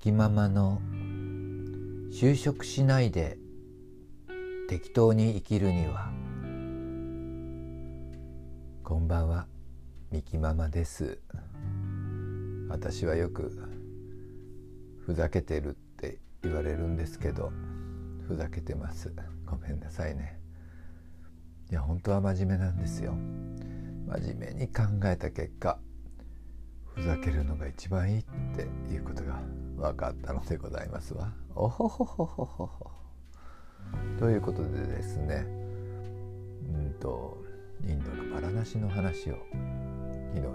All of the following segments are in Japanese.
きママの就職しないで適当に生きるには。こんばんはみきママです。私はよくふざけてるって言われるんですけどふざけてます。ごめんなさいね。いや本当は真面目なんですよ。真面目に考えた結果ふざけるのが一番いいっていうことが分かったのでございますわ。おほほほほほほ。ということでですねうんとインドのバラナシの話を昨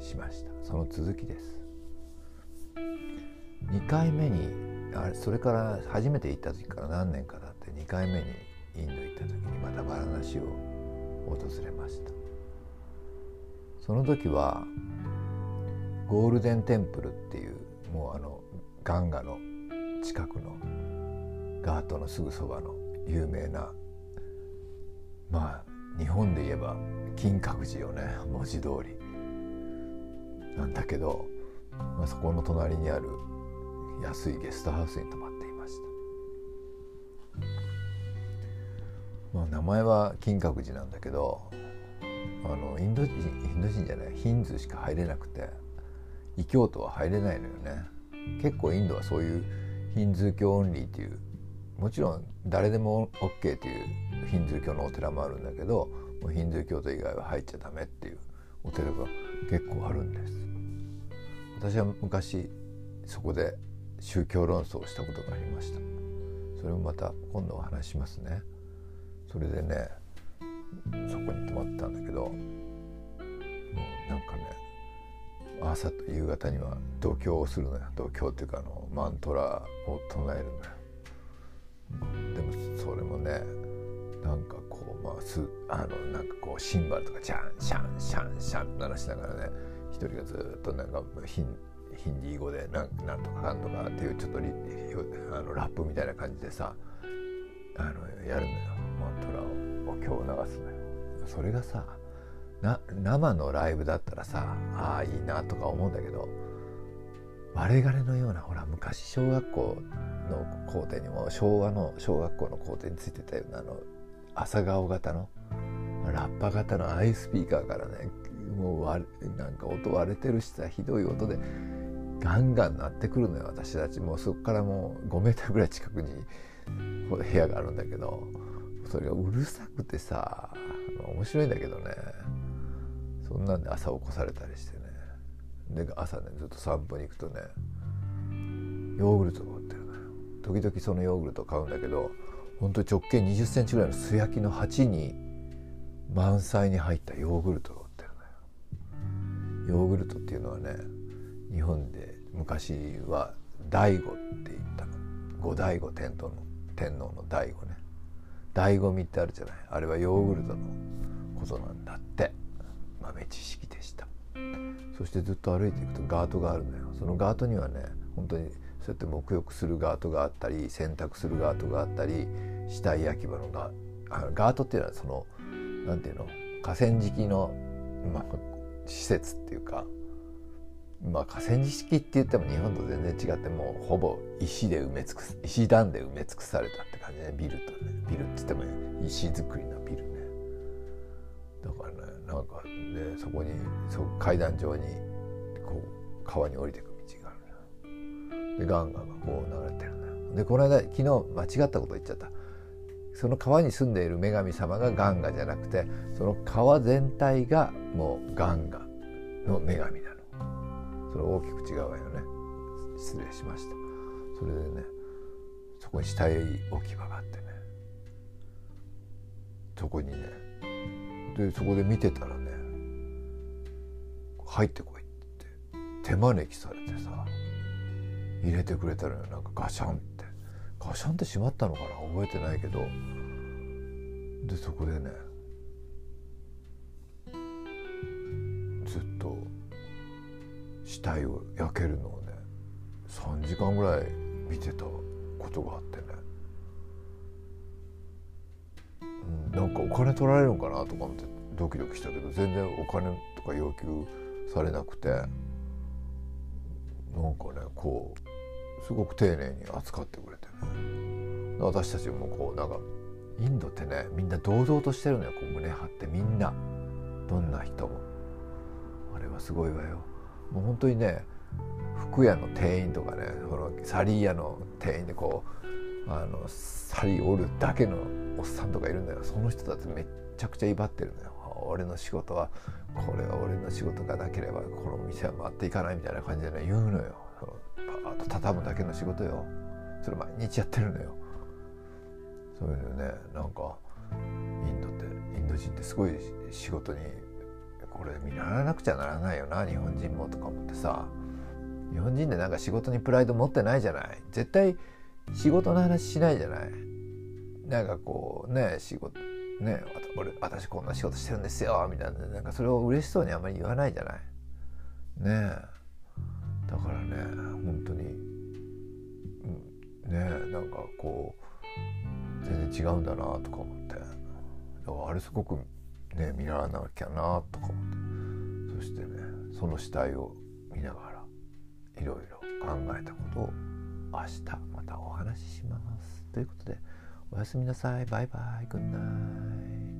日しましたその続きです。2回目にあれそれから初めて行った時から何年か経って2回目にインド行った時にまたバラナシを訪れましたその時はゴールデンテンプルっていうもうあのガンガの近くのガートのすぐそばの有名なまあ日本で言えば金閣寺よね文字通り。なんだけど、まあ、そこの隣にある安いゲストハウスに泊まっていました、まあ、名前は金閣寺なんだけどあのインド人インド人じゃないヒンズーしか入れなくて。異教徒は入れないのよね。結構インドはそういうヒンズー教オンリーっていうもちろん誰でも OK っていうヒンズー教のお寺もあるんだけどもうヒンズー教徒以外は入っちゃダメっていうお寺が結構あるんです。私は昔そこで宗教論争をしたことがありました。それもまた今度お話しますね。それでねそこに泊まったんだけど朝と夕方には度胸をするのよ。度胸っていうかあのマントラを唱えるのよ。でもそれもねなんかこうまあすあのなんかこうシンバルとかジャンシャンシャンシャン鳴らしながらね一人がずっとなんかヒンヒンディー語でなんなんとかかんとかっていうちょっとリあのラップみたいな感じでさあのやるのよ。マントラをお経を流すのよ。それがさな生のライブだったらさああいいなとか思うんだけど我々のようなほら昔小学校の校庭にも昭和の小学校の校庭についてたようなあの朝顔型のラッパ型のアイスピーカーからねもう割なんか音割れてるしさひどい音でガンガン鳴ってくるのよ私たち。もうそこからもう5メーターぐらい近くに部屋があるんだけどそれがうるさくてさ面白いんだけどね。そんなんで朝起こされたりしてね。で朝ねずっと散歩に行くとねヨーグルトが売ってるのよ時々そのヨーグルト買うんだけどほんと直径2 0センチぐらいの素焼きの鉢に満載に入ったヨーグルトが売ってるのよヨーグルトっていうのはね日本で昔は醍醐って言ったの。五醍醐天皇の天皇の醍醐ね。醍醐味ってあるじゃない。あれはヨーグルトのことなんだって。豆知識でした。そしてずっと歩いていくとガートがあるのよ。そのガートにはね本当にそうやって沐浴するガートがあったり洗濯するガートがあったり死体焼き場のガガートっていうのはその何ていうの？河川敷の、まあ、施設っていうかまあ河川敷って言っても日本と全然違ってもうほぼ石で埋め尽くす石段で埋め尽くされたって感じね。ビルとね。ビルって言っても石造りのビルね。だからねなんかでそこにそ階段状にこう川に降りていく道があるのよ。でガンガンがこう流れてるのよ。でこの間昨日間違ったこと言っちゃった。その川に住んでいる女神様がガンガじゃなくてその川全体がもうガンガの女神なの。それ大きく違うわよね。失礼しました。それでねそこに死体置き場があってね。そこにねでそこで見てたらね入ってこいって手招きされてさ入れてくれたのよ。なんかガシャンって。ガシャンって閉まったのかな？覚えてないけど。でそこでねずっと死体を焼けるのをね3時間ぐらい見てたことがあってね。なんかお金取られるのかなとか思ってドキドキしたけど全然お金とか要求されなくてなんかねこうすごく丁寧に扱ってくれて。ね私たちもこうなんかインドってねみんな堂々としてるのよ。こう胸張ってみんな。どんな人も。あれはすごいわよ。もう本当にね服屋の店員とかねそのサリー屋の店員でこうあのサリー折るだけのおっさんとかいるんだよ。その人たちめっちゃくちゃ威張ってるのよ。俺の仕事はこれは俺の仕事がなければこの店は回っていかないみたいな感じでね言うのよ。パーッと畳むだけの仕事よ。それ毎日やってるのよ。そういうのねなんかインドってインド人ってすごい仕事にこれ見習わなくちゃならないよな。日本人もとか思ってさ。日本人でなんか仕事にプライド持ってないじゃない。絶対仕事の話しないじゃない？なんかこうね仕事ね俺私こんな仕事してるんですよみたいな。なんかそれを嬉しそうにあんまり言わないじゃない？ねえ。だからね本当に、ねえなんかこう全然違うんだなとか思って。あれすごくね見習わなきゃなとか思って。そしてねその死体を見ながらいろいろ考えたことを明日またお話しします。ということでおやすみなさい。バイバイ。グッナイ。